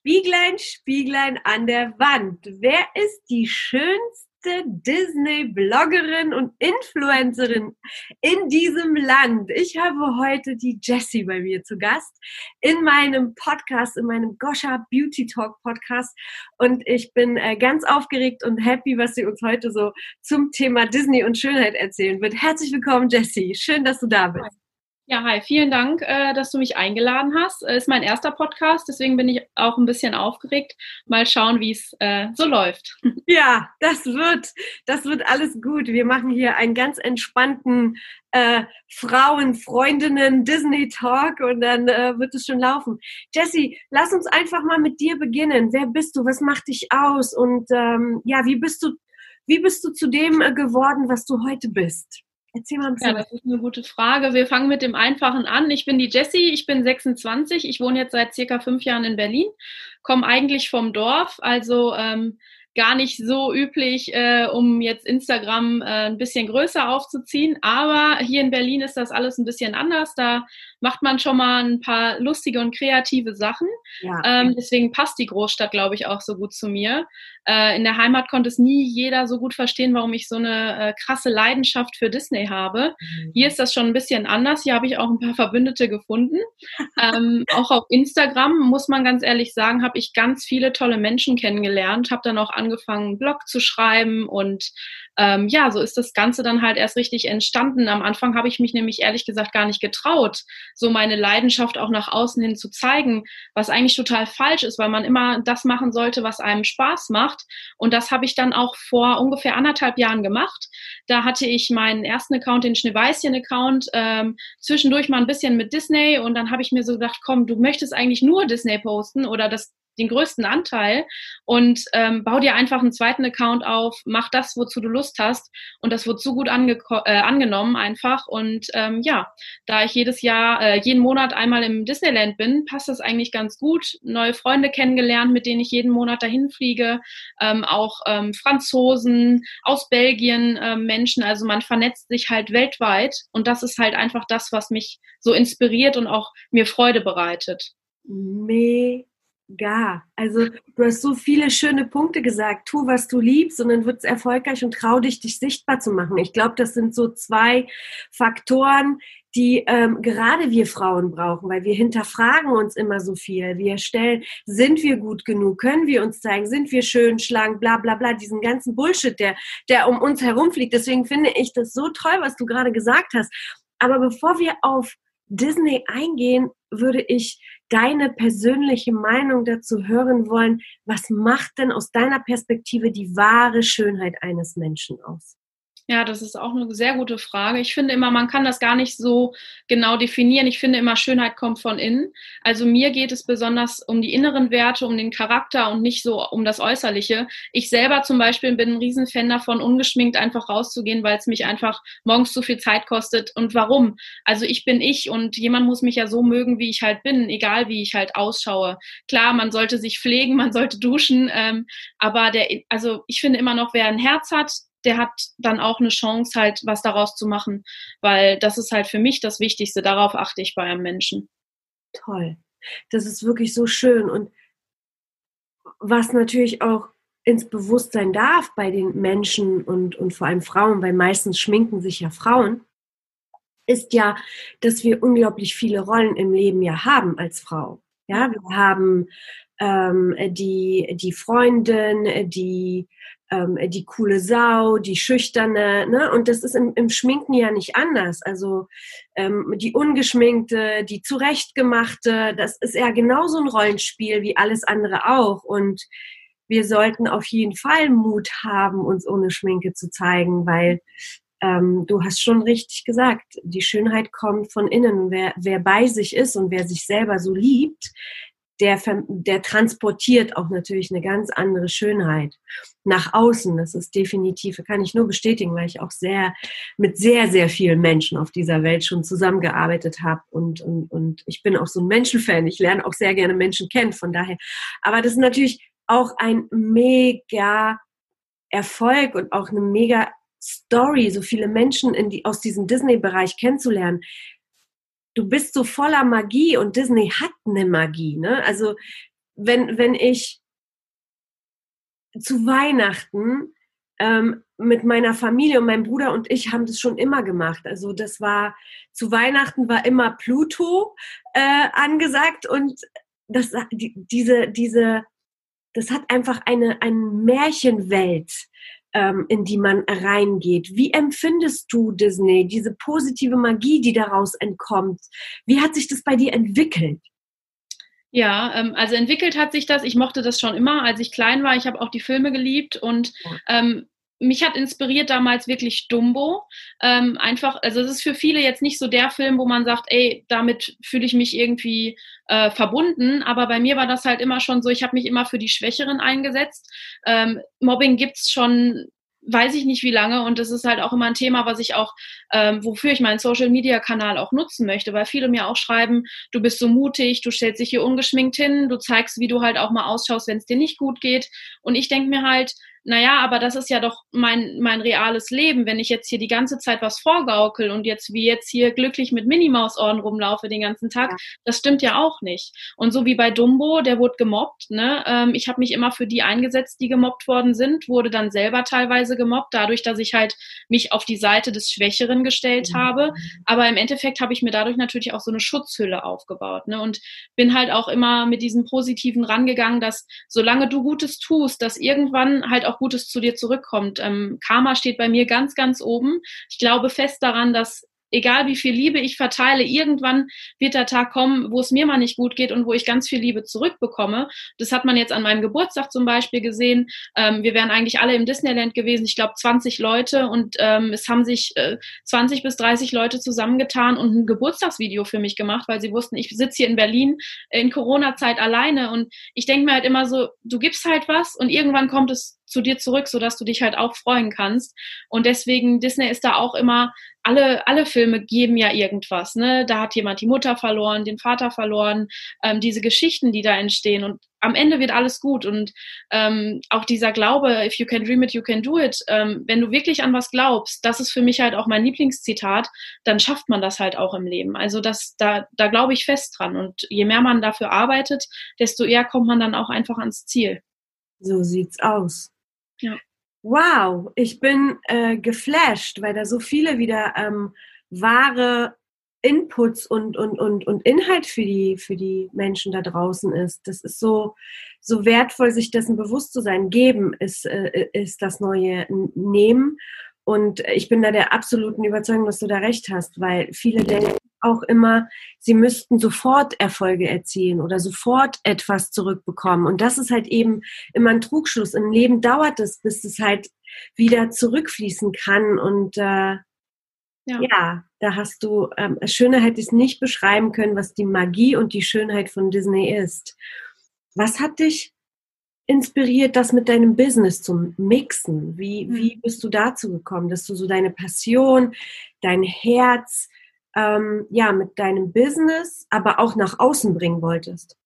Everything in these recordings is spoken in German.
Spieglein, Spieglein an der Wand. Wer ist die schönste Disney-Bloggerin und Influencerin in diesem Land? Ich habe heute die Jessie bei mir zu Gast in meinem Podcast, in meinem Gosha Beauty Talk Podcast. Und ich bin äh, ganz aufgeregt und happy, was sie uns heute so zum Thema Disney und Schönheit erzählen wird. Herzlich willkommen, Jessie. Schön, dass du da bist. Ja, hi, vielen Dank, äh, dass du mich eingeladen hast. Äh, ist mein erster Podcast, deswegen bin ich auch ein bisschen aufgeregt. Mal schauen, wie es äh, so läuft. Ja, das wird, das wird alles gut. Wir machen hier einen ganz entspannten äh, Frauen, Freundinnen, Disney Talk und dann äh, wird es schon laufen. Jessie, lass uns einfach mal mit dir beginnen. Wer bist du? Was macht dich aus? Und ähm, ja, wie bist du, wie bist du zu dem geworden, was du heute bist? Erzähl mal ein bisschen. Ja, das ist eine gute Frage. Wir fangen mit dem Einfachen an. Ich bin die Jessie, ich bin 26, ich wohne jetzt seit circa fünf Jahren in Berlin, komme eigentlich vom Dorf, also ähm, gar nicht so üblich, äh, um jetzt Instagram äh, ein bisschen größer aufzuziehen. Aber hier in Berlin ist das alles ein bisschen anders. Da macht man schon mal ein paar lustige und kreative Sachen. Ja. Ähm, deswegen passt die Großstadt, glaube ich, auch so gut zu mir. Äh, in der Heimat konnte es nie jeder so gut verstehen, warum ich so eine äh, krasse Leidenschaft für Disney habe. Mhm. Hier ist das schon ein bisschen anders. Hier habe ich auch ein paar Verbündete gefunden. ähm, auch auf Instagram, muss man ganz ehrlich sagen, habe ich ganz viele tolle Menschen kennengelernt, habe dann auch angefangen, einen Blog zu schreiben und ähm, ja, so ist das Ganze dann halt erst richtig entstanden. Am Anfang habe ich mich nämlich ehrlich gesagt gar nicht getraut, so meine Leidenschaft auch nach außen hin zu zeigen, was eigentlich total falsch ist, weil man immer das machen sollte, was einem Spaß macht. Und das habe ich dann auch vor ungefähr anderthalb Jahren gemacht. Da hatte ich meinen ersten Account, den Schneeweißchen-Account, ähm, zwischendurch mal ein bisschen mit Disney und dann habe ich mir so gedacht, komm, du möchtest eigentlich nur Disney posten oder das den größten Anteil und ähm, bau dir einfach einen zweiten Account auf, mach das, wozu du Lust hast und das wird so gut ange äh, angenommen einfach und ähm, ja, da ich jedes Jahr, äh, jeden Monat einmal im Disneyland bin, passt das eigentlich ganz gut. Neue Freunde kennengelernt, mit denen ich jeden Monat dahin fliege, ähm, auch ähm, Franzosen, aus Belgien äh, Menschen, also man vernetzt sich halt weltweit und das ist halt einfach das, was mich so inspiriert und auch mir Freude bereitet. Mega Gar. Also du hast so viele schöne Punkte gesagt. Tu, was du liebst und dann wird es erfolgreich und trau dich, dich sichtbar zu machen. Ich glaube, das sind so zwei Faktoren, die ähm, gerade wir Frauen brauchen, weil wir hinterfragen uns immer so viel. Wir stellen, sind wir gut genug? Können wir uns zeigen? Sind wir schön, schlank, bla bla bla, diesen ganzen Bullshit, der, der um uns herumfliegt. Deswegen finde ich das so toll, was du gerade gesagt hast. Aber bevor wir auf Disney eingehen, würde ich deine persönliche Meinung dazu hören wollen. Was macht denn aus deiner Perspektive die wahre Schönheit eines Menschen aus? Ja, das ist auch eine sehr gute Frage. Ich finde immer, man kann das gar nicht so genau definieren. Ich finde immer, Schönheit kommt von innen. Also mir geht es besonders um die inneren Werte, um den Charakter und nicht so um das Äußerliche. Ich selber zum Beispiel bin ein Riesenfan davon, ungeschminkt einfach rauszugehen, weil es mich einfach morgens zu viel Zeit kostet. Und warum? Also ich bin ich und jemand muss mich ja so mögen, wie ich halt bin, egal wie ich halt ausschaue. Klar, man sollte sich pflegen, man sollte duschen, ähm, aber der, also ich finde immer noch, wer ein Herz hat, der hat dann auch eine Chance, halt was daraus zu machen, weil das ist halt für mich das Wichtigste. Darauf achte ich bei einem Menschen. Toll. Das ist wirklich so schön. Und was natürlich auch ins Bewusstsein darf bei den Menschen und, und vor allem Frauen, weil meistens schminken sich ja Frauen, ist ja, dass wir unglaublich viele Rollen im Leben ja haben als Frau. Ja, wir haben ähm, die, die Freundin, die, ähm, die coole Sau, die schüchterne, ne? Und das ist im, im Schminken ja nicht anders. Also ähm, die ungeschminkte, die zurechtgemachte, das ist ja genauso ein Rollenspiel wie alles andere auch. Und wir sollten auf jeden Fall Mut haben, uns ohne Schminke zu zeigen, weil ähm, du hast schon richtig gesagt, die Schönheit kommt von innen. Wer, wer bei sich ist und wer sich selber so liebt, der, der transportiert auch natürlich eine ganz andere Schönheit nach außen. Das ist definitiv, kann ich nur bestätigen, weil ich auch sehr mit sehr, sehr vielen Menschen auf dieser Welt schon zusammengearbeitet habe. Und, und, und ich bin auch so ein Menschenfan. Ich lerne auch sehr gerne Menschen kennen, von daher. Aber das ist natürlich auch ein mega Erfolg und auch eine mega Story, so viele Menschen in die, aus diesem Disney-Bereich kennenzulernen. Du bist so voller Magie und Disney hat eine Magie. Ne? Also wenn, wenn ich zu Weihnachten ähm, mit meiner Familie und meinem Bruder und ich haben das schon immer gemacht. Also das war zu Weihnachten war immer Pluto äh, angesagt und das die, diese diese das hat einfach eine eine Märchenwelt ähm, in die man reingeht. Wie empfindest du Disney, diese positive Magie, die daraus entkommt? Wie hat sich das bei dir entwickelt? Ja, ähm, also entwickelt hat sich das. Ich mochte das schon immer, als ich klein war. Ich habe auch die Filme geliebt und ähm, mich hat inspiriert damals wirklich Dumbo. Ähm, einfach, also es ist für viele jetzt nicht so der Film, wo man sagt, ey, damit fühle ich mich irgendwie äh, verbunden. Aber bei mir war das halt immer schon so, ich habe mich immer für die Schwächeren eingesetzt. Ähm, Mobbing gibt's schon weiß ich nicht wie lange und das ist halt auch immer ein Thema, was ich auch, ähm, wofür ich meinen Social Media Kanal auch nutzen möchte, weil viele mir auch schreiben, du bist so mutig, du stellst dich hier ungeschminkt hin, du zeigst, wie du halt auch mal ausschaust, wenn es dir nicht gut geht und ich denke mir halt, naja, aber das ist ja doch mein, mein reales Leben, wenn ich jetzt hier die ganze Zeit was vorgaukel und jetzt wie jetzt hier glücklich mit Minimaus-Ohren rumlaufe den ganzen Tag, ja. das stimmt ja auch nicht. Und so wie bei Dumbo, der wurde gemobbt, ne? Ähm, ich habe mich immer für die eingesetzt, die gemobbt worden sind, wurde dann selber teilweise gemobbt, dadurch, dass ich halt mich auf die Seite des Schwächeren gestellt mhm. habe. Aber im Endeffekt habe ich mir dadurch natürlich auch so eine Schutzhülle aufgebaut, ne? Und bin halt auch immer mit diesem Positiven rangegangen, dass solange du Gutes tust, dass irgendwann halt auch Gutes zu dir zurückkommt. Ähm, Karma steht bei mir ganz, ganz oben. Ich glaube fest daran, dass egal wie viel Liebe ich verteile, irgendwann wird der Tag kommen, wo es mir mal nicht gut geht und wo ich ganz viel Liebe zurückbekomme. Das hat man jetzt an meinem Geburtstag zum Beispiel gesehen. Ähm, wir wären eigentlich alle im Disneyland gewesen, ich glaube 20 Leute und ähm, es haben sich äh, 20 bis 30 Leute zusammengetan und ein Geburtstagsvideo für mich gemacht, weil sie wussten, ich sitze hier in Berlin in Corona-Zeit alleine und ich denke mir halt immer so, du gibst halt was und irgendwann kommt es zu dir zurück, sodass du dich halt auch freuen kannst. Und deswegen, Disney ist da auch immer, alle, alle Filme geben ja irgendwas. Ne? Da hat jemand die Mutter verloren, den Vater verloren, ähm, diese Geschichten, die da entstehen. Und am Ende wird alles gut. Und ähm, auch dieser Glaube, if you can dream it, you can do it, ähm, wenn du wirklich an was glaubst, das ist für mich halt auch mein Lieblingszitat, dann schafft man das halt auch im Leben. Also das, da, da glaube ich fest dran. Und je mehr man dafür arbeitet, desto eher kommt man dann auch einfach ans Ziel. So sieht's aus. Ja. Wow, ich bin äh, geflasht, weil da so viele wieder ähm, wahre Inputs und, und, und, und Inhalt für die, für die Menschen da draußen ist. Das ist so, so wertvoll, sich dessen bewusst zu sein. Geben ist, äh, ist das neue Nehmen. Und ich bin da der absoluten Überzeugung, dass du da recht hast, weil viele denken, auch immer, sie müssten sofort Erfolge erzielen oder sofort etwas zurückbekommen. Und das ist halt eben immer ein Trugschluss. Im Leben dauert es, bis es halt wieder zurückfließen kann. Und äh, ja. ja. da hast du, ähm, schöner hätte ich es nicht beschreiben können, was die Magie und die Schönheit von Disney ist. Was hat dich inspiriert, das mit deinem Business zu mixen? Wie, hm. wie bist du dazu gekommen, dass du so deine Passion, dein Herz, ähm, ja, mit deinem Business, aber auch nach außen bringen wolltest?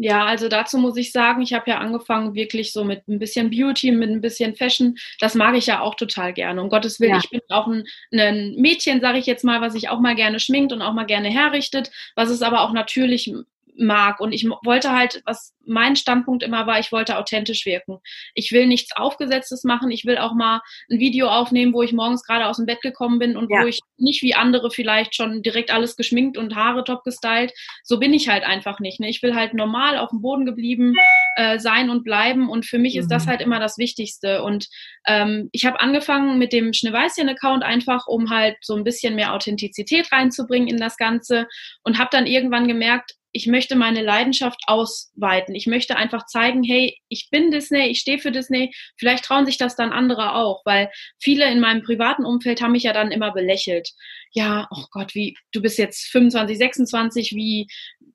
Ja, also dazu muss ich sagen, ich habe ja angefangen wirklich so mit ein bisschen Beauty, mit ein bisschen Fashion. Das mag ich ja auch total gerne. Um Gottes Willen, ja. ich bin auch ein, ein Mädchen, sage ich jetzt mal, was sich auch mal gerne schminkt und auch mal gerne herrichtet, was es aber auch natürlich mag. Und ich wollte halt, was mein Standpunkt immer war, ich wollte authentisch wirken. Ich will nichts Aufgesetztes machen. Ich will auch mal ein Video aufnehmen, wo ich morgens gerade aus dem Bett gekommen bin und ja. wo ich nicht wie andere vielleicht schon direkt alles geschminkt und Haare top gestylt. So bin ich halt einfach nicht. Ne? Ich will halt normal auf dem Boden geblieben äh, sein und bleiben. Und für mich mhm. ist das mhm. halt immer das Wichtigste. Und ähm, ich habe angefangen mit dem Schneeweißchen-Account einfach, um halt so ein bisschen mehr Authentizität reinzubringen in das Ganze und habe dann irgendwann gemerkt, ich möchte meine Leidenschaft ausweiten. Ich möchte einfach zeigen, hey, ich bin Disney, ich stehe für Disney. Vielleicht trauen sich das dann andere auch, weil viele in meinem privaten Umfeld haben mich ja dann immer belächelt. Ja, oh Gott, wie, du bist jetzt 25, 26, wie,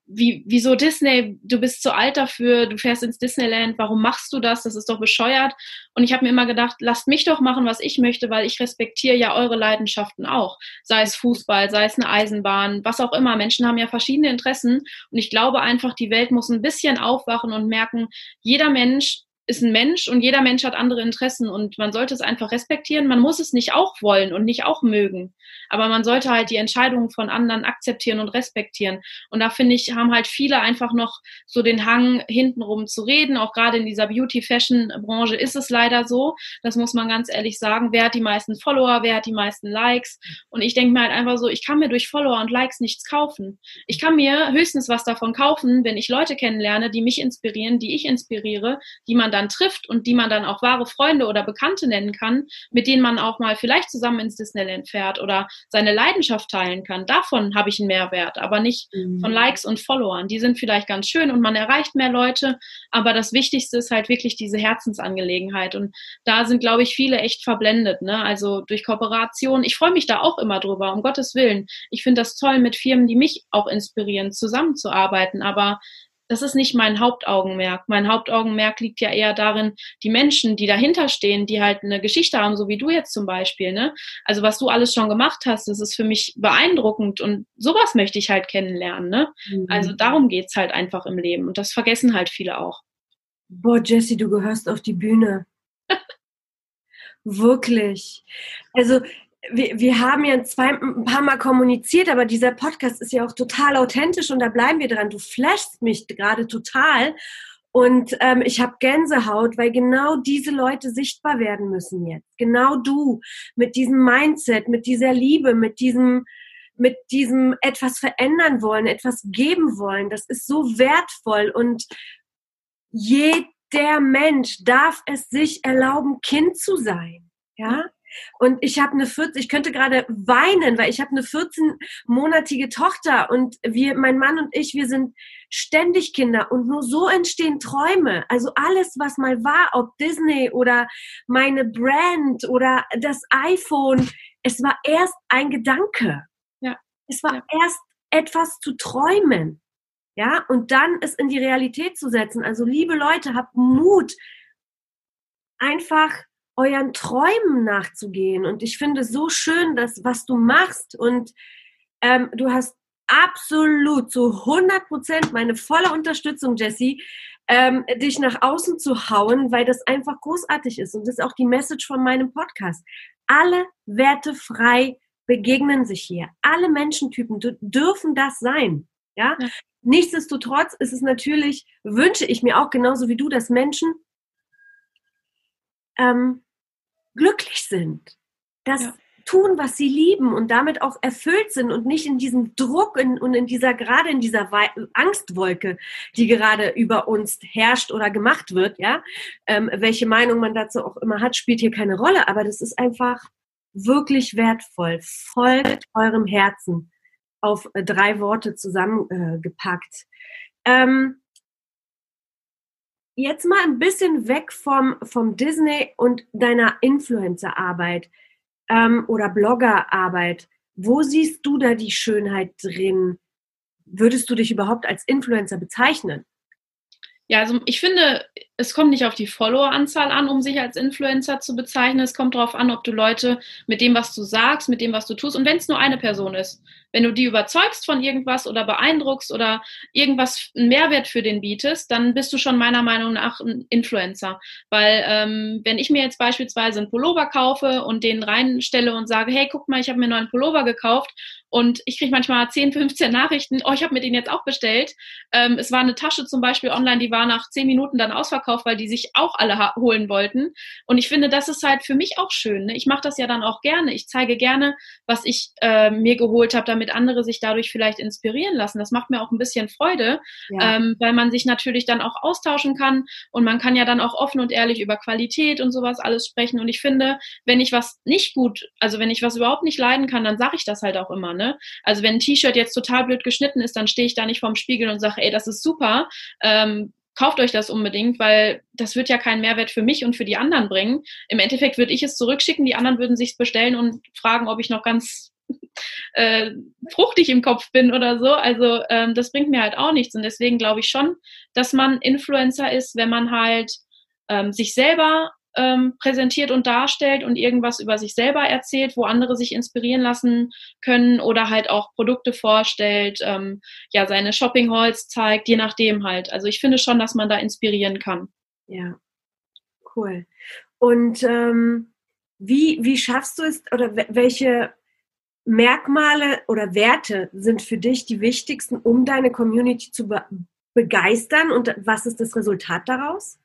wie, wieso Disney? Du bist zu alt dafür, du fährst ins Disneyland, warum machst du das? Das ist doch bescheuert. Und ich habe mir immer gedacht, lasst mich doch machen, was ich möchte, weil ich respektiere ja eure Leidenschaften auch. Sei es Fußball, sei es eine Eisenbahn, was auch immer. Menschen haben ja verschiedene Interessen. Und ich glaube einfach, die Welt muss ein bisschen aufwachen und merken, jeder Mensch ist ein Mensch und jeder Mensch hat andere Interessen und man sollte es einfach respektieren. Man muss es nicht auch wollen und nicht auch mögen, aber man sollte halt die Entscheidungen von anderen akzeptieren und respektieren. Und da finde ich, haben halt viele einfach noch so den Hang, hintenrum zu reden. Auch gerade in dieser Beauty-Fashion-Branche ist es leider so. Das muss man ganz ehrlich sagen. Wer hat die meisten Follower? Wer hat die meisten Likes? Und ich denke mir halt einfach so, ich kann mir durch Follower und Likes nichts kaufen. Ich kann mir höchstens was davon kaufen, wenn ich Leute kennenlerne, die mich inspirieren, die ich inspiriere, die man dann trifft und die man dann auch wahre Freunde oder Bekannte nennen kann, mit denen man auch mal vielleicht zusammen ins Disneyland fährt oder seine Leidenschaft teilen kann. Davon habe ich einen Mehrwert, aber nicht mhm. von Likes und Followern. Die sind vielleicht ganz schön und man erreicht mehr Leute, aber das Wichtigste ist halt wirklich diese Herzensangelegenheit und da sind, glaube ich, viele echt verblendet. Ne? Also durch Kooperation. Ich freue mich da auch immer drüber, um Gottes Willen. Ich finde das toll, mit Firmen, die mich auch inspirieren, zusammenzuarbeiten, aber das ist nicht mein Hauptaugenmerk. Mein Hauptaugenmerk liegt ja eher darin, die Menschen, die dahinter stehen, die halt eine Geschichte haben, so wie du jetzt zum Beispiel. Ne? Also was du alles schon gemacht hast, das ist für mich beeindruckend und sowas möchte ich halt kennenlernen. Ne? Mhm. Also darum geht's halt einfach im Leben und das vergessen halt viele auch. Boah, Jessie, du gehörst auf die Bühne. Wirklich. Also wir, wir haben ja zwei, ein paar Mal kommuniziert, aber dieser Podcast ist ja auch total authentisch und da bleiben wir dran. Du flashst mich gerade total und ähm, ich habe Gänsehaut, weil genau diese Leute sichtbar werden müssen jetzt. Genau du mit diesem Mindset, mit dieser Liebe, mit diesem mit diesem etwas verändern wollen, etwas geben wollen. Das ist so wertvoll und jeder Mensch darf es sich erlauben, Kind zu sein. Ja, und ich habe eine 14, ich könnte gerade weinen, weil ich habe eine 14-monatige Tochter und wir, mein Mann und ich, wir sind ständig Kinder und nur so entstehen Träume. Also alles, was mal war, ob Disney oder meine Brand oder das iPhone, es war erst ein Gedanke. Ja. Es war ja. erst etwas zu träumen. Ja, und dann es in die Realität zu setzen. Also liebe Leute, habt Mut, einfach euren Träumen nachzugehen. Und ich finde so schön, dass was du machst und ähm, du hast absolut zu 100 Prozent meine volle Unterstützung, Jessie, ähm, dich nach außen zu hauen, weil das einfach großartig ist. Und das ist auch die Message von meinem Podcast. Alle Werte frei begegnen sich hier. Alle Menschentypen dürfen das sein. Ja? ja. Nichtsdestotrotz ist es natürlich, wünsche ich mir auch genauso wie du, dass Menschen ähm, glücklich sind, das ja. tun, was sie lieben und damit auch erfüllt sind und nicht in diesem Druck in, und in dieser, gerade in dieser Angstwolke, die gerade über uns herrscht oder gemacht wird, ja. Ähm, welche Meinung man dazu auch immer hat, spielt hier keine Rolle, aber das ist einfach wirklich wertvoll. Folgt eurem Herzen auf äh, drei Worte zusammengepackt. Äh, ähm, jetzt mal ein bisschen weg vom, vom Disney und deiner Influencer-Arbeit ähm, oder Blogger-Arbeit. Wo siehst du da die Schönheit drin? Würdest du dich überhaupt als Influencer bezeichnen? Ja, also ich finde, es kommt nicht auf die Followeranzahl an, um sich als Influencer zu bezeichnen. Es kommt darauf an, ob du Leute mit dem, was du sagst, mit dem, was du tust, und wenn es nur eine Person ist, wenn du die überzeugst von irgendwas oder beeindruckst oder irgendwas einen Mehrwert für den bietest, dann bist du schon meiner Meinung nach ein Influencer. Weil ähm, wenn ich mir jetzt beispielsweise einen Pullover kaufe und den reinstelle und sage, hey, guck mal, ich habe mir einen neuen Pullover gekauft und ich kriege manchmal 10, 15 Nachrichten, oh, ich habe mir den jetzt auch bestellt. Ähm, es war eine Tasche zum Beispiel online, die war nach 10 Minuten dann ausverkauft, weil die sich auch alle holen wollten. Und ich finde, das ist halt für mich auch schön. Ne? Ich mache das ja dann auch gerne. Ich zeige gerne, was ich äh, mir geholt habe, damit andere sich dadurch vielleicht inspirieren lassen. Das macht mir auch ein bisschen Freude, ja. ähm, weil man sich natürlich dann auch austauschen kann und man kann ja dann auch offen und ehrlich über Qualität und sowas alles sprechen. Und ich finde, wenn ich was nicht gut, also wenn ich was überhaupt nicht leiden kann, dann sage ich das halt auch immer. Ne? Also wenn ein T-Shirt jetzt total blöd geschnitten ist, dann stehe ich da nicht vorm Spiegel und sage, ey, das ist super. Ähm, kauft euch das unbedingt, weil das wird ja keinen Mehrwert für mich und für die anderen bringen. Im Endeffekt würde ich es zurückschicken, die anderen würden sich bestellen und fragen, ob ich noch ganz äh, fruchtig im Kopf bin oder so. Also ähm, das bringt mir halt auch nichts. Und deswegen glaube ich schon, dass man Influencer ist, wenn man halt ähm, sich selber ähm, präsentiert und darstellt und irgendwas über sich selber erzählt, wo andere sich inspirieren lassen können oder halt auch Produkte vorstellt, ähm, ja, seine Shopping Halls zeigt, je nachdem halt. Also ich finde schon, dass man da inspirieren kann. Ja, cool. Und ähm, wie, wie schaffst du es oder welche Merkmale oder Werte sind für dich die wichtigsten, um deine Community zu be begeistern und was ist das Resultat daraus?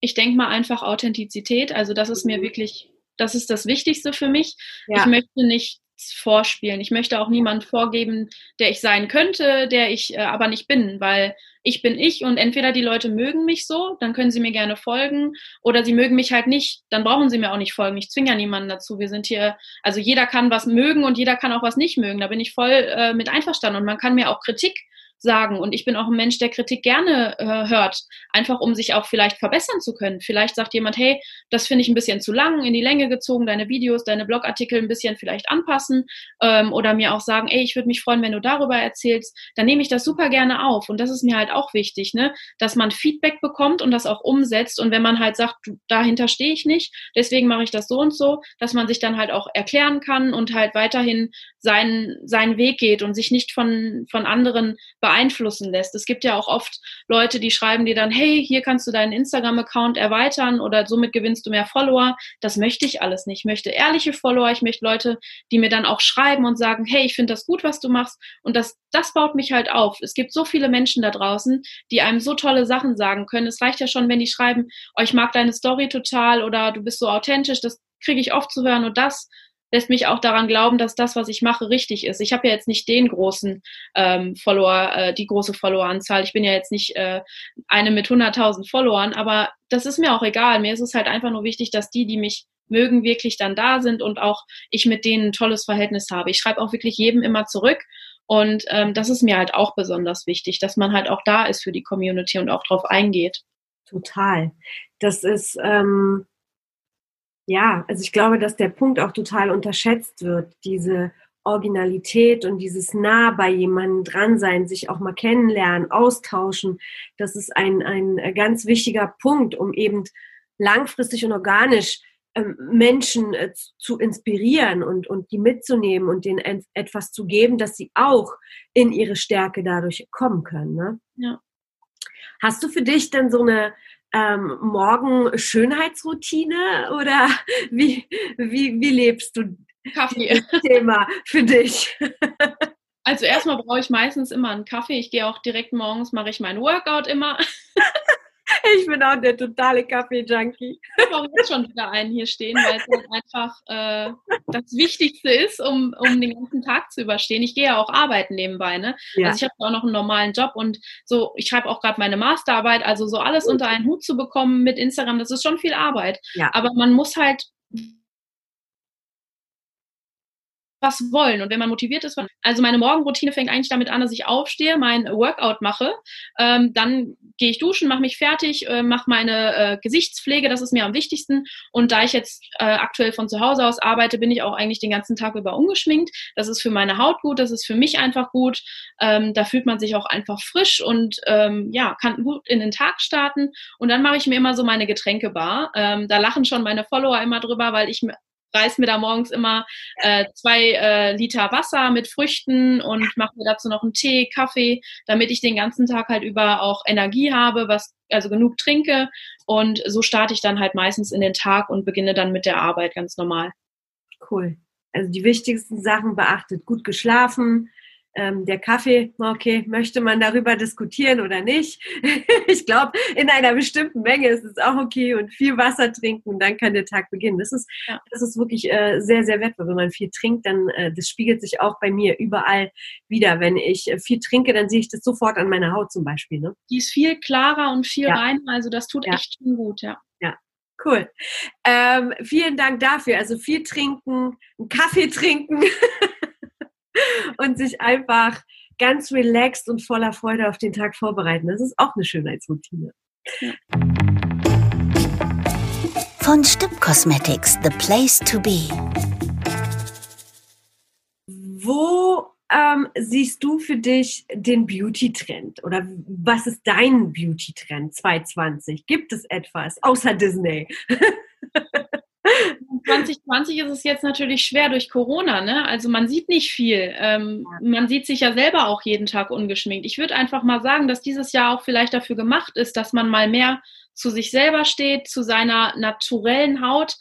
Ich denke mal einfach Authentizität. Also das ist mir mhm. wirklich, das ist das Wichtigste für mich. Ja. Ich möchte nicht vorspielen. Ich möchte auch niemand vorgeben, der ich sein könnte, der ich äh, aber nicht bin, weil ich bin ich und entweder die Leute mögen mich so, dann können sie mir gerne folgen, oder sie mögen mich halt nicht, dann brauchen sie mir auch nicht folgen. Ich zwinge ja niemanden dazu. Wir sind hier, also jeder kann was mögen und jeder kann auch was nicht mögen. Da bin ich voll äh, mit einverstanden und man kann mir auch Kritik sagen. Und ich bin auch ein Mensch, der Kritik gerne äh, hört, einfach um sich auch vielleicht verbessern zu können. Vielleicht sagt jemand, hey, das finde ich ein bisschen zu lang, in die Länge gezogen, deine Videos, deine Blogartikel ein bisschen vielleicht anpassen ähm, oder mir auch sagen, ey, ich würde mich freuen, wenn du darüber erzählst. Dann nehme ich das super gerne auf. Und das ist mir halt auch wichtig, ne? dass man Feedback bekommt und das auch umsetzt. Und wenn man halt sagt, dahinter stehe ich nicht, deswegen mache ich das so und so, dass man sich dann halt auch erklären kann und halt weiterhin seinen, seinen Weg geht und sich nicht von, von anderen beeinflussen beeinflussen lässt. Es gibt ja auch oft Leute, die schreiben dir dann, hey, hier kannst du deinen Instagram-Account erweitern oder somit gewinnst du mehr Follower. Das möchte ich alles nicht. Ich möchte ehrliche Follower. Ich möchte Leute, die mir dann auch schreiben und sagen, hey, ich finde das gut, was du machst. Und das, das baut mich halt auf. Es gibt so viele Menschen da draußen, die einem so tolle Sachen sagen können. Es reicht ja schon, wenn die schreiben, oh, ich mag deine Story total oder du bist so authentisch. Das kriege ich oft zu hören und das lässt mich auch daran glauben, dass das, was ich mache, richtig ist. Ich habe ja jetzt nicht den großen ähm, Follower, äh, die große Followeranzahl. Ich bin ja jetzt nicht äh, eine mit 100.000 Followern, aber das ist mir auch egal. Mir ist es halt einfach nur wichtig, dass die, die mich mögen, wirklich dann da sind und auch ich mit denen ein tolles Verhältnis habe. Ich schreibe auch wirklich jedem immer zurück. Und ähm, das ist mir halt auch besonders wichtig, dass man halt auch da ist für die Community und auch drauf eingeht. Total. Das ist, ähm, ja, also ich glaube, dass der Punkt auch total unterschätzt wird, diese Originalität und dieses nah bei jemandem dran sein, sich auch mal kennenlernen, austauschen, das ist ein, ein ganz wichtiger Punkt, um eben langfristig und organisch ähm, Menschen äh, zu inspirieren und, und die mitzunehmen und denen etwas zu geben, dass sie auch in ihre Stärke dadurch kommen können. Ne? Ja. Hast du für dich denn so eine ähm, morgen Schönheitsroutine oder wie, wie, wie lebst du Kaffee. das Thema für dich? Also erstmal brauche ich meistens immer einen Kaffee. Ich gehe auch direkt morgens, mache ich mein Workout immer. Ich bin auch der totale Kaffee-Junkie. Ich habe jetzt schon wieder einen hier stehen, weil es halt einfach äh, das Wichtigste ist, um, um den ganzen Tag zu überstehen. Ich gehe ja auch arbeiten nebenbei, ne? Ja. Also ich habe auch noch einen normalen Job und so, ich schreibe auch gerade meine Masterarbeit, also so alles unter einen Hut zu bekommen mit Instagram, das ist schon viel Arbeit. Ja. Aber man muss halt was wollen und wenn man motiviert ist. Also meine Morgenroutine fängt eigentlich damit an, dass ich aufstehe, mein Workout mache, ähm, dann gehe ich duschen, mache mich fertig, äh, mache meine äh, Gesichtspflege, das ist mir am wichtigsten. Und da ich jetzt äh, aktuell von zu Hause aus arbeite, bin ich auch eigentlich den ganzen Tag über ungeschminkt. Das ist für meine Haut gut, das ist für mich einfach gut. Ähm, da fühlt man sich auch einfach frisch und ähm, ja, kann gut in den Tag starten. Und dann mache ich mir immer so meine Getränkebar. Ähm, da lachen schon meine Follower immer drüber, weil ich reiß mir da morgens immer äh, zwei äh, Liter Wasser mit Früchten und mache mir dazu noch einen Tee, Kaffee, damit ich den ganzen Tag halt über auch Energie habe, was also genug trinke und so starte ich dann halt meistens in den Tag und beginne dann mit der Arbeit ganz normal. Cool. Also die wichtigsten Sachen beachtet, gut geschlafen, ähm, der Kaffee, okay, möchte man darüber diskutieren oder nicht? ich glaube, in einer bestimmten Menge ist es auch okay und viel Wasser trinken, dann kann der Tag beginnen. Das ist, ja. das ist wirklich äh, sehr, sehr wertvoll. Wenn man viel trinkt, dann äh, das spiegelt sich auch bei mir überall wieder. Wenn ich äh, viel trinke, dann sehe ich das sofort an meiner Haut zum Beispiel. Ne? Die ist viel klarer und viel ja. reiner, also das tut ja. echt schon gut, ja. Ja, Cool. Ähm, vielen Dank dafür. Also viel trinken, einen Kaffee trinken. und sich einfach ganz relaxed und voller Freude auf den Tag vorbereiten. Das ist auch eine Schönheitsroutine. Ja. Von Stipp Cosmetics, the place to be. Wo ähm, siehst du für dich den Beauty-Trend? Oder was ist dein Beauty-Trend 2020? Gibt es etwas außer Disney? 2020 ist es jetzt natürlich schwer durch Corona, ne? Also man sieht nicht viel. Ähm, man sieht sich ja selber auch jeden Tag ungeschminkt. Ich würde einfach mal sagen, dass dieses Jahr auch vielleicht dafür gemacht ist, dass man mal mehr zu sich selber steht, zu seiner naturellen Haut,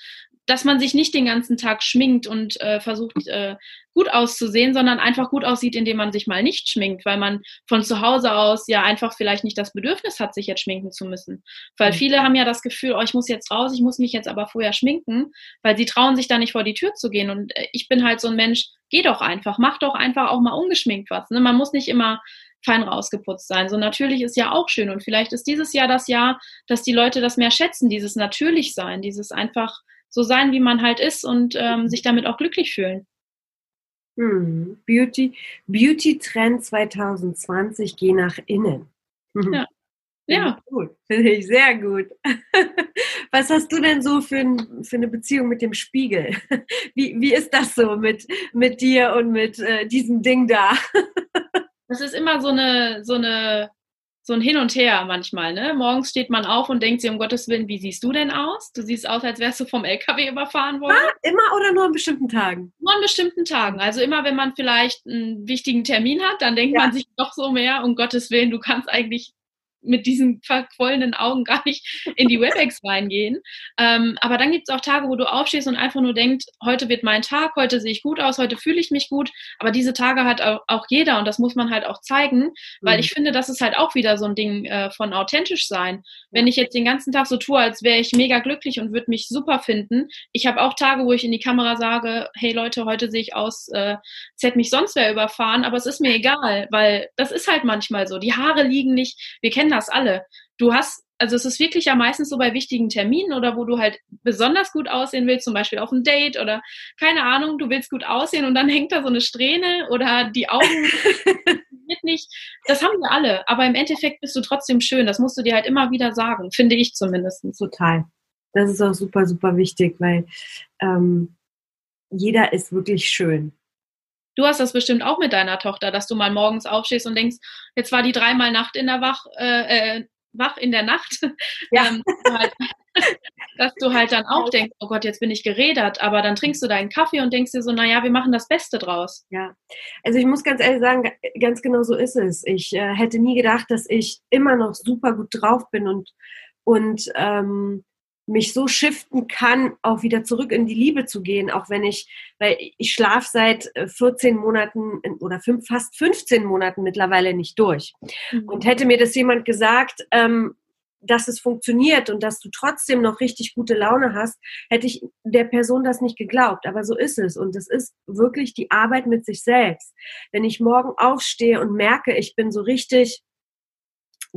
dass man sich nicht den ganzen Tag schminkt und äh, versucht, äh, gut auszusehen, sondern einfach gut aussieht, indem man sich mal nicht schminkt, weil man von zu Hause aus ja einfach vielleicht nicht das Bedürfnis hat, sich jetzt schminken zu müssen. Weil mhm. viele haben ja das Gefühl, oh, ich muss jetzt raus, ich muss mich jetzt aber vorher schminken, weil sie trauen sich da nicht vor die Tür zu gehen. Und äh, ich bin halt so ein Mensch, geh doch einfach, mach doch einfach auch mal ungeschminkt was. Ne? Man muss nicht immer fein rausgeputzt sein. So natürlich ist ja auch schön. Und vielleicht ist dieses Jahr das Jahr, dass die Leute das mehr schätzen, dieses natürlich sein, dieses einfach so sein, wie man halt ist und ähm, sich damit auch glücklich fühlen. Hm. Beauty, Beauty Trend 2020, geh nach innen. Ja. Ja. Gut, finde ich sehr gut. Was hast du denn so für, ein, für eine Beziehung mit dem Spiegel? Wie, wie ist das so mit, mit dir und mit äh, diesem Ding da? Das ist immer so eine, so eine so ein Hin und Her manchmal. Ne? Morgens steht man auf und denkt sich, um Gottes Willen, wie siehst du denn aus? Du siehst aus, als wärst du vom LKW überfahren worden. Ah, immer oder nur an bestimmten Tagen? Nur an bestimmten Tagen. Also immer, wenn man vielleicht einen wichtigen Termin hat, dann denkt ja. man sich doch so mehr, um Gottes Willen, du kannst eigentlich mit diesen verquollenen Augen gar nicht in die WebEx reingehen. Ähm, aber dann gibt es auch Tage, wo du aufstehst und einfach nur denkst, heute wird mein Tag, heute sehe ich gut aus, heute fühle ich mich gut. Aber diese Tage hat auch, jeder und das muss man halt auch zeigen, weil mhm. ich finde, das ist halt auch wieder so ein Ding äh, von authentisch sein. Wenn ich jetzt den ganzen Tag so tue, als wäre ich mega glücklich und würde mich super finden. Ich habe auch Tage, wo ich in die Kamera sage, hey Leute, heute sehe ich aus, äh, es hätte mich sonst wer überfahren, aber es ist mir egal, weil das ist halt manchmal so. Die Haare liegen nicht, wir kennen kennen das alle. Du hast, also es ist wirklich ja meistens so bei wichtigen Terminen oder wo du halt besonders gut aussehen willst, zum Beispiel auf einem Date oder keine Ahnung, du willst gut aussehen und dann hängt da so eine Strähne oder die Augen nicht. Das haben wir alle, aber im Endeffekt bist du trotzdem schön. Das musst du dir halt immer wieder sagen, finde ich zumindest. Total. Das ist auch super, super wichtig, weil ähm, jeder ist wirklich schön. Du hast das bestimmt auch mit deiner Tochter, dass du mal morgens aufstehst und denkst, jetzt war die dreimal Nacht in der Wach, äh, äh wach in der Nacht. Ja. ähm, halt, dass du halt dann auch denkst, oh Gott, jetzt bin ich geredert, aber dann trinkst du deinen Kaffee und denkst dir so, naja, wir machen das Beste draus. Ja, also ich muss ganz ehrlich sagen, ganz genau so ist es. Ich äh, hätte nie gedacht, dass ich immer noch super gut drauf bin und, und ähm, mich so shiften kann, auch wieder zurück in die Liebe zu gehen, auch wenn ich, weil ich schlafe seit 14 äh, Monaten oder fünf, fast 15 Monaten mittlerweile nicht durch. Mhm. Und hätte mir das jemand gesagt, ähm, dass es funktioniert und dass du trotzdem noch richtig gute Laune hast, hätte ich der Person das nicht geglaubt. Aber so ist es. Und es ist wirklich die Arbeit mit sich selbst. Wenn ich morgen aufstehe und merke, ich bin so richtig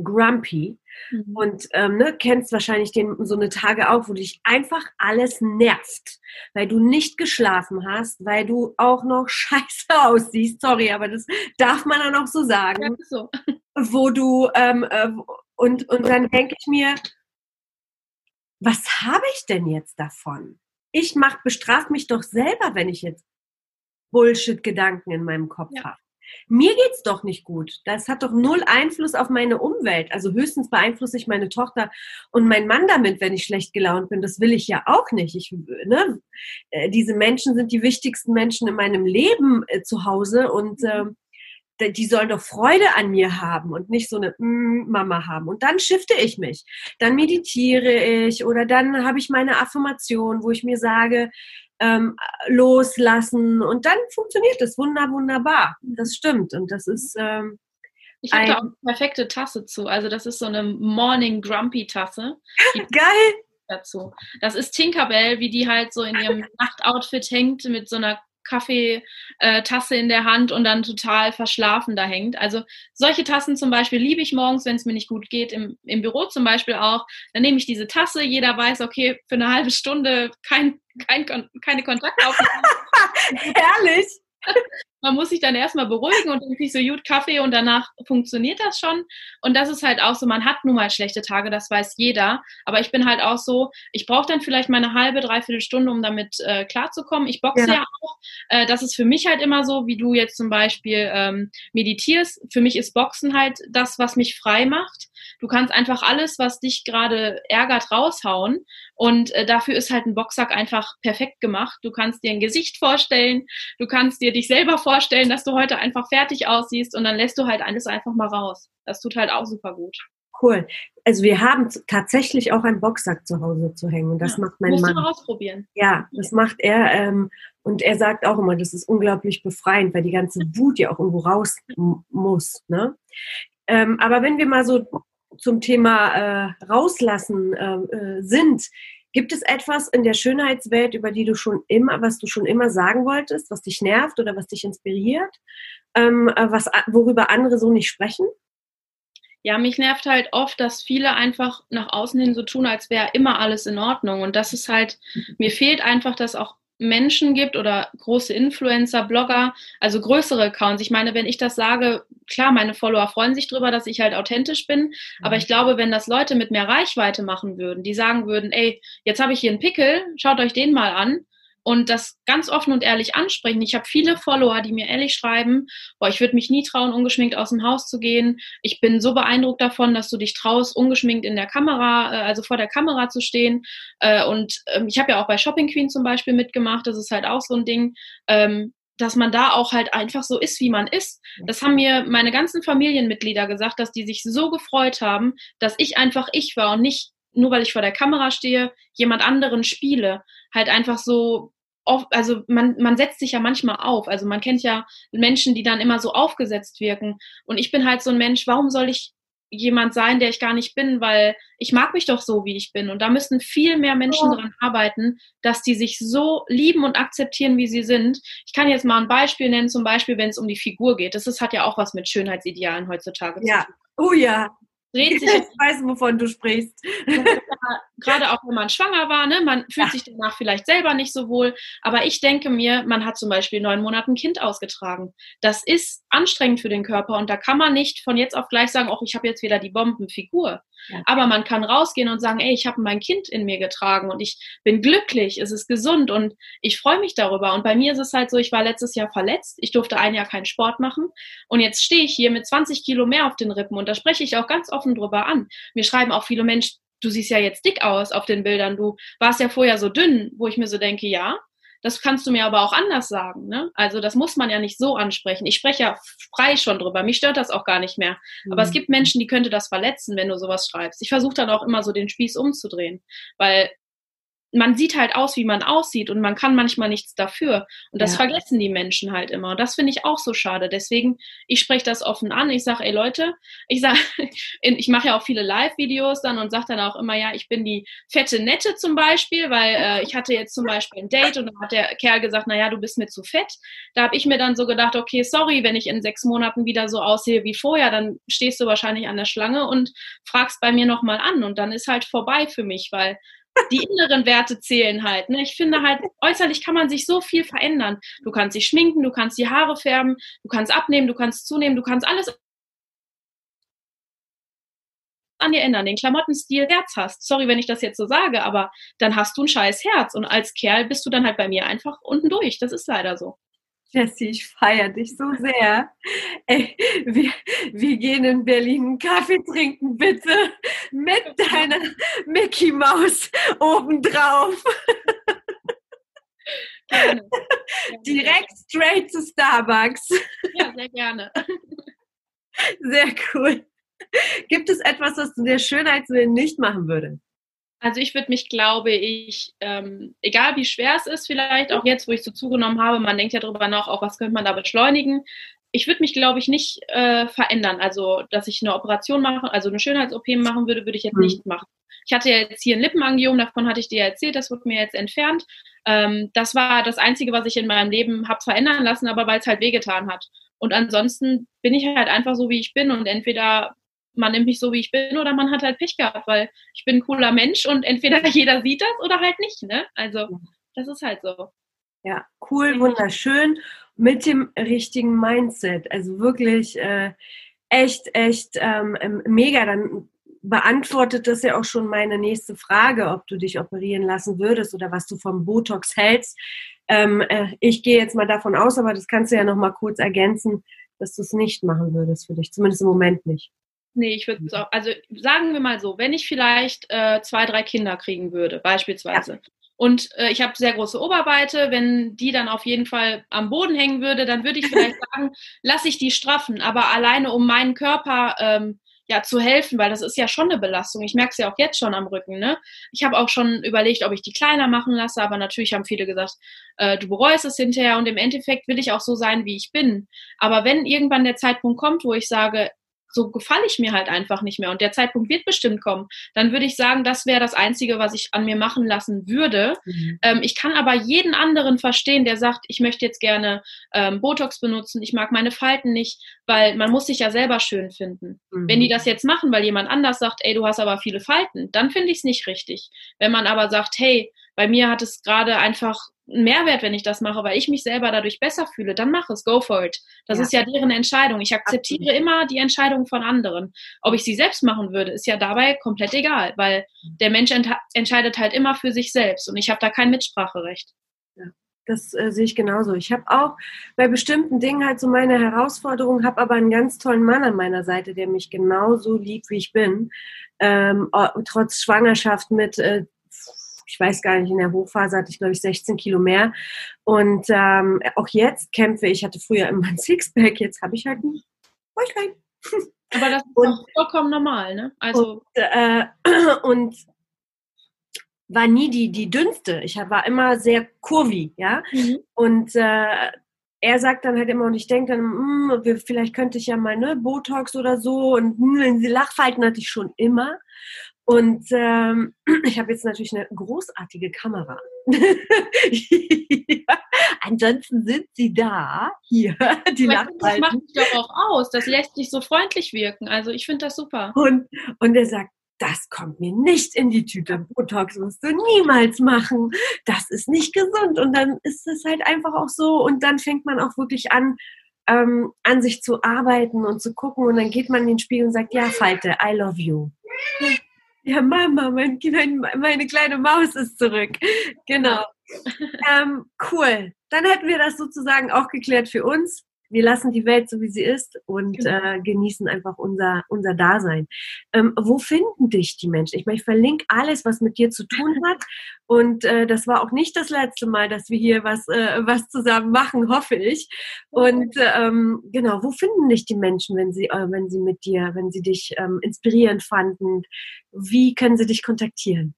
grumpy, Mhm. Und ähm, ne, kennst wahrscheinlich den, so eine Tage auch, wo dich einfach alles nervt, weil du nicht geschlafen hast, weil du auch noch scheiße aussiehst. Sorry, aber das darf man dann auch so sagen. Ja, so. Wo du, ähm, äh, und, und dann denke ich mir, was habe ich denn jetzt davon? Ich mach, bestraf mich doch selber, wenn ich jetzt Bullshit-Gedanken in meinem Kopf ja. habe mir geht's doch nicht gut. Das hat doch null Einfluss auf meine Umwelt. Also höchstens beeinflusse ich meine Tochter und meinen Mann damit, wenn ich schlecht gelaunt bin. Das will ich ja auch nicht. Ich, ne? Äh, diese Menschen sind die wichtigsten Menschen in meinem Leben äh, zu Hause und äh, die sollen doch Freude an mir haben und nicht so eine mm, Mama haben. Und dann shifte ich mich. Dann meditiere ich oder dann habe ich meine Affirmation, wo ich mir sage, ähm, loslassen und dann funktioniert es wunder, wunderbar. Das stimmt und das ist... Ähm, ich habe da auch eine perfekte Tasse zu. Also das ist so eine Morning Grumpy Tasse. Geil! Dazu. Das ist Tinkerbell, wie die halt so in ihrem Nachtoutfit hängt mit so einer Kaffeetasse in der Hand und dann total verschlafen da hängt. Also solche Tassen zum Beispiel liebe ich morgens, wenn es mir nicht gut geht, im, im Büro zum Beispiel auch. Dann nehme ich diese Tasse, jeder weiß, okay, für eine halbe Stunde kein, kein, keine Kontaktaufnahme. Herrlich! Man muss sich dann erstmal beruhigen und dann kriege ich so gut Kaffee und danach funktioniert das schon. Und das ist halt auch so, man hat nun mal schlechte Tage, das weiß jeder. Aber ich bin halt auch so, ich brauche dann vielleicht mal eine halbe, dreiviertel Stunde, um damit äh, klarzukommen. Ich boxe ja, ja auch. Äh, das ist für mich halt immer so, wie du jetzt zum Beispiel ähm, meditierst. Für mich ist Boxen halt das, was mich frei macht. Du kannst einfach alles, was dich gerade ärgert, raushauen. Und äh, dafür ist halt ein Boxsack einfach perfekt gemacht. Du kannst dir ein Gesicht vorstellen, du kannst dir dich selber vorstellen, dass du heute einfach fertig aussiehst und dann lässt du halt alles einfach mal raus. Das tut halt auch super gut. Cool. Also wir haben tatsächlich auch einen Boxsack zu Hause zu hängen. Das ja, macht mein musst Mann. Musst du mal ausprobieren. Ja, das macht er. Ähm, und er sagt auch immer, das ist unglaublich befreiend, weil die ganze Wut ja auch irgendwo raus muss. Ne? Ähm, aber wenn wir mal so zum Thema äh, rauslassen äh, äh, sind. Gibt es etwas in der Schönheitswelt, über die du schon immer, was du schon immer sagen wolltest, was dich nervt oder was dich inspiriert, ähm, äh, was, worüber andere so nicht sprechen? Ja, mich nervt halt oft, dass viele einfach nach außen hin so tun, als wäre immer alles in Ordnung. Und das ist halt, mir fehlt einfach, dass auch Menschen gibt oder große Influencer, Blogger, also größere Accounts. Ich meine, wenn ich das sage, klar, meine Follower freuen sich darüber, dass ich halt authentisch bin, aber ich glaube, wenn das Leute mit mehr Reichweite machen würden, die sagen würden, ey, jetzt habe ich hier einen Pickel, schaut euch den mal an, und das ganz offen und ehrlich ansprechen. Ich habe viele Follower, die mir ehrlich schreiben, boah, ich würde mich nie trauen, ungeschminkt aus dem Haus zu gehen. Ich bin so beeindruckt davon, dass du dich traust, ungeschminkt in der Kamera, äh, also vor der Kamera zu stehen. Äh, und ähm, ich habe ja auch bei Shopping Queen zum Beispiel mitgemacht. Das ist halt auch so ein Ding. Ähm, dass man da auch halt einfach so ist, wie man ist. Das haben mir meine ganzen Familienmitglieder gesagt, dass die sich so gefreut haben, dass ich einfach ich war und nicht nur weil ich vor der Kamera stehe, jemand anderen spiele. Halt einfach so oft, also man, man setzt sich ja manchmal auf. Also man kennt ja Menschen, die dann immer so aufgesetzt wirken. Und ich bin halt so ein Mensch, warum soll ich jemand sein, der ich gar nicht bin, weil ich mag mich doch so, wie ich bin. Und da müssen viel mehr Menschen oh. dran arbeiten, dass die sich so lieben und akzeptieren, wie sie sind. Ich kann jetzt mal ein Beispiel nennen, zum Beispiel, wenn es um die Figur geht. Das ist, hat ja auch was mit Schönheitsidealen heutzutage ja. zu tun. Oh ja dreht sich. Ich weiß, wovon du sprichst. Gerade auch wenn man schwanger war, ne? man fühlt ja. sich danach vielleicht selber nicht so wohl. Aber ich denke mir, man hat zum Beispiel neun Monate ein Kind ausgetragen. Das ist anstrengend für den Körper und da kann man nicht von jetzt auf gleich sagen, oh, ich habe jetzt wieder die Bombenfigur. Ja. Aber man kann rausgehen und sagen, ey, ich habe mein Kind in mir getragen und ich bin glücklich, es ist gesund und ich freue mich darüber. Und bei mir ist es halt so, ich war letztes Jahr verletzt, ich durfte ein Jahr keinen Sport machen und jetzt stehe ich hier mit 20 Kilo mehr auf den Rippen und da spreche ich auch ganz offen drüber an. Mir schreiben auch viele Menschen, du siehst ja jetzt dick aus auf den Bildern, du warst ja vorher so dünn, wo ich mir so denke, ja, das kannst du mir aber auch anders sagen. Ne? Also das muss man ja nicht so ansprechen. Ich spreche ja frei schon drüber. Mich stört das auch gar nicht mehr. Aber mhm. es gibt Menschen, die könnte das verletzen, wenn du sowas schreibst. Ich versuche dann auch immer so den Spieß umzudrehen, weil man sieht halt aus, wie man aussieht und man kann manchmal nichts dafür. Und das ja. vergessen die Menschen halt immer. Und das finde ich auch so schade. Deswegen, ich spreche das offen an. Ich sage, ey Leute, ich sage, ich mache ja auch viele Live-Videos dann und sage dann auch immer, ja, ich bin die fette Nette zum Beispiel, weil äh, ich hatte jetzt zum Beispiel ein Date und dann hat der Kerl gesagt, na ja, du bist mir zu fett. Da habe ich mir dann so gedacht, okay, sorry, wenn ich in sechs Monaten wieder so aussehe wie vorher, dann stehst du wahrscheinlich an der Schlange und fragst bei mir nochmal an und dann ist halt vorbei für mich, weil die inneren Werte zählen halt. Ne? Ich finde halt, äußerlich kann man sich so viel verändern. Du kannst dich schminken, du kannst die Haare färben, du kannst abnehmen, du kannst zunehmen, du kannst alles an dir ändern, den Klamottenstil Herz hast. Sorry, wenn ich das jetzt so sage, aber dann hast du ein scheiß Herz und als Kerl bist du dann halt bei mir einfach unten durch. Das ist leider so. Jessie, ich feiere dich so sehr. Ey, wir, wir gehen in Berlin einen Kaffee trinken, bitte. Mit deiner Mickey Maus obendrauf. Gerne. Direkt straight zu Starbucks. Ja, sehr gerne. Sehr cool. Gibt es etwas, was du der Schönheitswillen nicht machen würdest? Also ich würde mich, glaube ich, ähm, egal wie schwer es ist, vielleicht auch jetzt, wo ich so zugenommen habe, man denkt ja darüber nach, auch was könnte man da beschleunigen. Ich würde mich, glaube ich, nicht äh, verändern. Also, dass ich eine Operation mache, also eine Schönheits-OP machen würde, würde ich jetzt mhm. nicht machen. Ich hatte ja jetzt hier ein Lippenangiom, davon hatte ich dir erzählt, das wird mir jetzt entfernt. Ähm, das war das Einzige, was ich in meinem Leben habe verändern lassen, aber weil es halt wehgetan hat. Und ansonsten bin ich halt einfach so, wie ich bin und entweder man nimmt mich so, wie ich bin, oder man hat halt Pech gehabt, weil ich bin ein cooler Mensch und entweder jeder sieht das oder halt nicht, ne? Also, das ist halt so. Ja, cool, wunderschön. Mit dem richtigen Mindset. Also wirklich äh, echt, echt ähm, ähm, mega. Dann beantwortet das ja auch schon meine nächste Frage, ob du dich operieren lassen würdest oder was du vom Botox hältst. Ähm, äh, ich gehe jetzt mal davon aus, aber das kannst du ja noch mal kurz ergänzen, dass du es nicht machen würdest für dich, zumindest im Moment nicht. Nee, ich würde es auch, also sagen wir mal so, wenn ich vielleicht äh, zwei, drei Kinder kriegen würde, beispielsweise, ja. und äh, ich habe sehr große Oberweite, wenn die dann auf jeden Fall am Boden hängen würde, dann würde ich vielleicht sagen, lasse ich die straffen, aber alleine um meinen Körper ähm, ja zu helfen, weil das ist ja schon eine Belastung. Ich merke es ja auch jetzt schon am Rücken. Ne? Ich habe auch schon überlegt, ob ich die kleiner machen lasse, aber natürlich haben viele gesagt, äh, du bereust es hinterher und im Endeffekt will ich auch so sein, wie ich bin. Aber wenn irgendwann der Zeitpunkt kommt, wo ich sage, so gefalle ich mir halt einfach nicht mehr und der Zeitpunkt wird bestimmt kommen, dann würde ich sagen, das wäre das Einzige, was ich an mir machen lassen würde. Mhm. Ähm, ich kann aber jeden anderen verstehen, der sagt, ich möchte jetzt gerne ähm, Botox benutzen, ich mag meine Falten nicht, weil man muss sich ja selber schön finden. Mhm. Wenn die das jetzt machen, weil jemand anders sagt, ey, du hast aber viele Falten, dann finde ich es nicht richtig. Wenn man aber sagt, hey, bei mir hat es gerade einfach einen Mehrwert, wenn ich das mache, weil ich mich selber dadurch besser fühle, dann mach es, go for it. Das ja. ist ja deren Entscheidung. Ich akzeptiere Absolut. immer die Entscheidung von anderen. Ob ich sie selbst machen würde, ist ja dabei komplett egal, weil der Mensch ent entscheidet halt immer für sich selbst und ich habe da kein Mitspracherecht. Ja. Das äh, sehe ich genauso. Ich habe auch bei bestimmten Dingen halt so meine Herausforderungen, habe aber einen ganz tollen Mann an meiner Seite, der mich genauso liebt, wie ich bin. Ähm, trotz Schwangerschaft mit äh, ich weiß gar nicht, in der Hochphase hatte ich, glaube ich, 16 Kilo mehr. Und ähm, auch jetzt kämpfe ich, hatte früher immer ein Sixpack, jetzt habe ich halt ein Bäuchlein. Aber das ist und, vollkommen normal, ne? Also und, äh, und war nie die, die dünnste. Ich war immer sehr kurvy, ja. Mhm. Und äh, er sagt dann halt immer, und ich denke dann, hm, vielleicht könnte ich ja mal ne, Botox oder so. Und mh, die Lachfalten hatte ich schon immer. Und ähm, ich habe jetzt natürlich eine großartige Kamera. ja, ansonsten sind sie da. Hier, die Aber Das macht dich doch auch aus. Das lässt dich so freundlich wirken. Also ich finde das super. Und, und er sagt, das kommt mir nicht in die Tüte. Botox musst du niemals machen. Das ist nicht gesund. Und dann ist es halt einfach auch so. Und dann fängt man auch wirklich an, ähm, an sich zu arbeiten und zu gucken. Und dann geht man in den Spiegel und sagt, ja, Falte, I love you. Ja, Mama, mein, mein, meine kleine Maus ist zurück. Genau. Ähm, cool. Dann hätten wir das sozusagen auch geklärt für uns wir lassen die Welt so, wie sie ist und genau. äh, genießen einfach unser, unser Dasein. Ähm, wo finden dich die Menschen? Ich meine, ich verlinke alles, was mit dir zu tun hat. Und äh, das war auch nicht das letzte Mal, dass wir hier was, äh, was zusammen machen, hoffe ich. Und ähm, genau, wo finden dich die Menschen, wenn sie, äh, wenn sie mit dir, wenn sie dich ähm, inspirierend fanden? Wie können sie dich kontaktieren?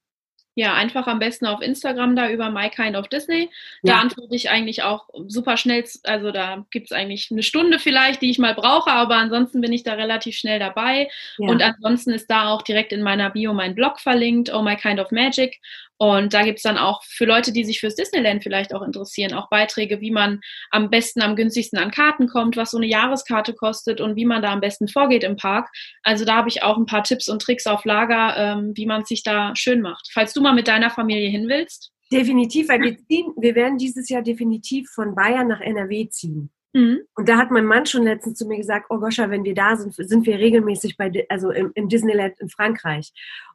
Ja, einfach am besten auf Instagram da über My Kind of Disney. Da ja. antworte ich eigentlich auch super schnell. Also da gibt es eigentlich eine Stunde vielleicht, die ich mal brauche, aber ansonsten bin ich da relativ schnell dabei. Ja. Und ansonsten ist da auch direkt in meiner Bio mein Blog verlinkt, Oh My Kind of Magic. Und da gibt's dann auch für Leute, die sich fürs Disneyland vielleicht auch interessieren, auch Beiträge, wie man am besten, am günstigsten an Karten kommt, was so eine Jahreskarte kostet und wie man da am besten vorgeht im Park. Also da habe ich auch ein paar Tipps und Tricks auf Lager, ähm, wie man sich da schön macht. Falls du mal mit deiner Familie hin willst. Definitiv, weil wir ziehen, wir werden dieses Jahr definitiv von Bayern nach NRW ziehen. Mhm. Und da hat mein Mann schon letztens zu mir gesagt, oh Goscha, wenn wir da sind, sind wir regelmäßig bei, also im, im Disneyland in Frankreich.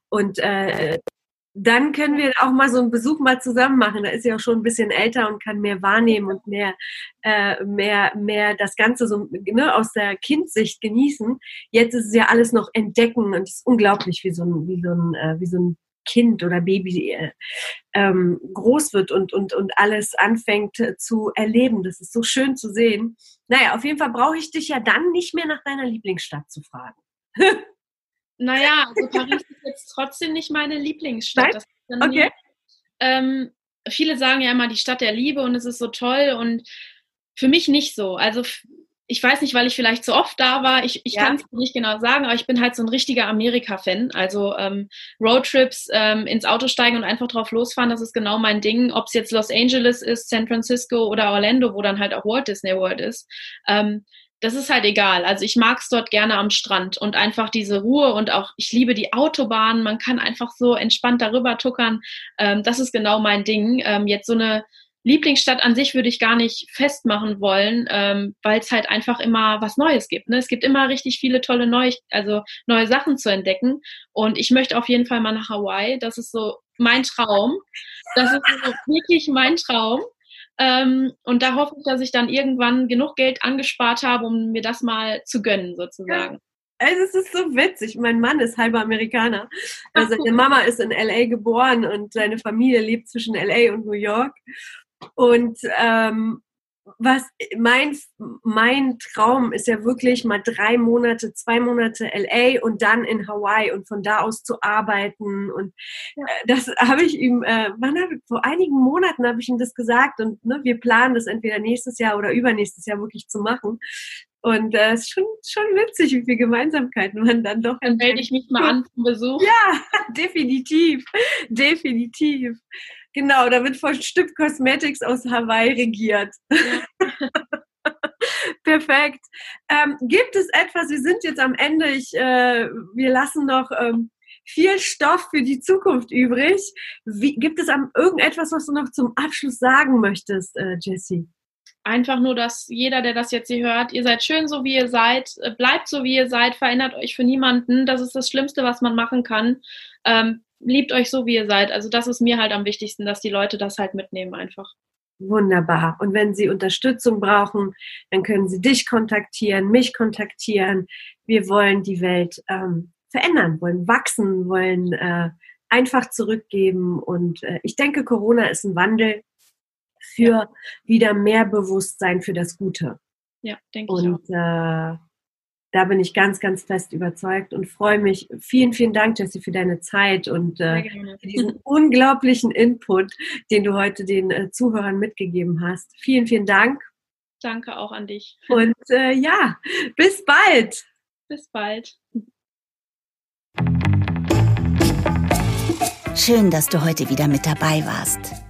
Und äh, dann können wir auch mal so einen Besuch mal zusammen machen. Da ist sie auch schon ein bisschen älter und kann mehr wahrnehmen und mehr, äh, mehr, mehr das Ganze so ne, aus der Kindsicht genießen. Jetzt ist es ja alles noch entdecken und es ist unglaublich, wie so ein, wie so ein, äh, wie so ein Kind oder Baby äh, ähm, groß wird und, und, und alles anfängt zu erleben. Das ist so schön zu sehen. Naja, auf jeden Fall brauche ich dich ja dann nicht mehr nach deiner Lieblingsstadt zu fragen. Naja, also Paris ist jetzt trotzdem nicht meine Lieblingsstadt. okay. Ähm, viele sagen ja immer die Stadt der Liebe und es ist so toll und für mich nicht so. Also ich weiß nicht, weil ich vielleicht zu oft da war. Ich, ich ja. kann es nicht genau sagen, aber ich bin halt so ein richtiger Amerika-Fan. Also ähm, Roadtrips, ähm, ins Auto steigen und einfach drauf losfahren, das ist genau mein Ding. Ob es jetzt Los Angeles ist, San Francisco oder Orlando, wo dann halt auch Walt Disney World ist. Ähm, das ist halt egal. Also ich mag es dort gerne am Strand und einfach diese Ruhe und auch ich liebe die Autobahn. Man kann einfach so entspannt darüber tuckern. Ähm, das ist genau mein Ding. Ähm, jetzt so eine Lieblingsstadt an sich würde ich gar nicht festmachen wollen, ähm, weil es halt einfach immer was Neues gibt. Ne? Es gibt immer richtig viele tolle neue, also neue Sachen zu entdecken. Und ich möchte auf jeden Fall mal nach Hawaii. Das ist so mein Traum. Das ist so wirklich mein Traum. Ähm, und da hoffe ich, dass ich dann irgendwann genug Geld angespart habe, um mir das mal zu gönnen, sozusagen. Also es ist so witzig. Mein Mann ist halber Amerikaner. Also seine Mama ist in LA geboren und seine Familie lebt zwischen LA und New York. Und ähm, was mein, mein Traum ist ja wirklich mal drei Monate, zwei Monate LA und dann in Hawaii und von da aus zu arbeiten. Und äh, das habe ich ihm, äh, vor einigen Monaten habe ich ihm das gesagt und ne, wir planen das entweder nächstes Jahr oder übernächstes Jahr wirklich zu machen. Und äh, es ist schon, schon witzig, wie viele Gemeinsamkeiten man dann doch. Dann melde ich mich mal an zum Besuch. Ja, definitiv. Definitiv. Genau, da wird von Stück Cosmetics aus Hawaii regiert. Ja. Perfekt. Ähm, gibt es etwas, wir sind jetzt am Ende, ich, äh, wir lassen noch ähm, viel Stoff für die Zukunft übrig. Wie, gibt es am, irgendetwas, was du noch zum Abschluss sagen möchtest, äh, Jessie? Einfach nur, dass jeder, der das jetzt hier hört, ihr seid schön so, wie ihr seid, äh, bleibt so, wie ihr seid, verändert euch für niemanden. Das ist das Schlimmste, was man machen kann. Ähm, liebt euch so, wie ihr seid. Also das ist mir halt am wichtigsten, dass die Leute das halt mitnehmen einfach. Wunderbar. Und wenn Sie Unterstützung brauchen, dann können Sie dich kontaktieren, mich kontaktieren. Wir wollen die Welt ähm, verändern, wollen wachsen, wollen äh, einfach zurückgeben. Und äh, ich denke, Corona ist ein Wandel für ja. wieder mehr Bewusstsein für das Gute. Ja, denke ich auch. Und äh, da bin ich ganz, ganz fest überzeugt und freue mich. Vielen, vielen Dank, Jessie, für deine Zeit und äh, für diesen unglaublichen Input, den du heute den äh, Zuhörern mitgegeben hast. Vielen, vielen Dank. Danke auch an dich. Und äh, ja, bis bald. Bis bald. Schön, dass du heute wieder mit dabei warst.